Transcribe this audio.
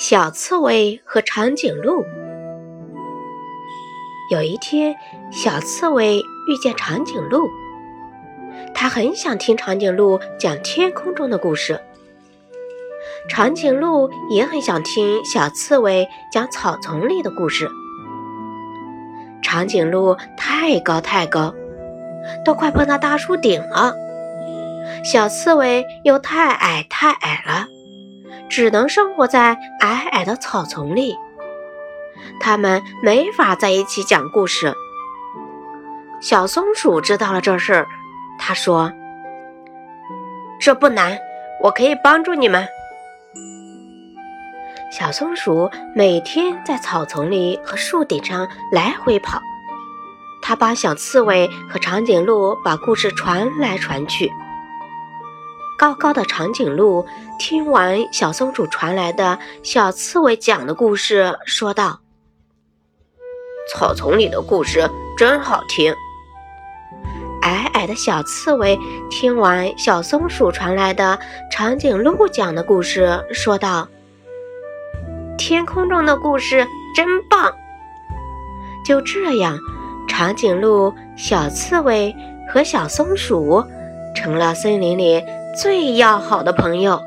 小刺猬和长颈鹿。有一天，小刺猬遇见长颈鹿，它很想听长颈鹿讲天空中的故事。长颈鹿也很想听小刺猬讲草丛里的故事。长颈鹿太高太高，都快碰到大树顶了；小刺猬又太矮太矮了。只能生活在矮矮的草丛里，他们没法在一起讲故事。小松鼠知道了这事儿，他说：“这不难，我可以帮助你们。”小松鼠每天在草丛里和树顶上来回跑，它帮小刺猬和长颈鹿把故事传来传去。高高的长颈鹿听完小松鼠传来的小刺猬讲的故事，说道：“草丛里的故事真好听。”矮矮的小刺猬听完小松鼠传来的长颈鹿讲的故事，说道：“天空中的故事真棒。”就这样，长颈鹿、小刺猬和小松鼠成了森林里。最要好的朋友。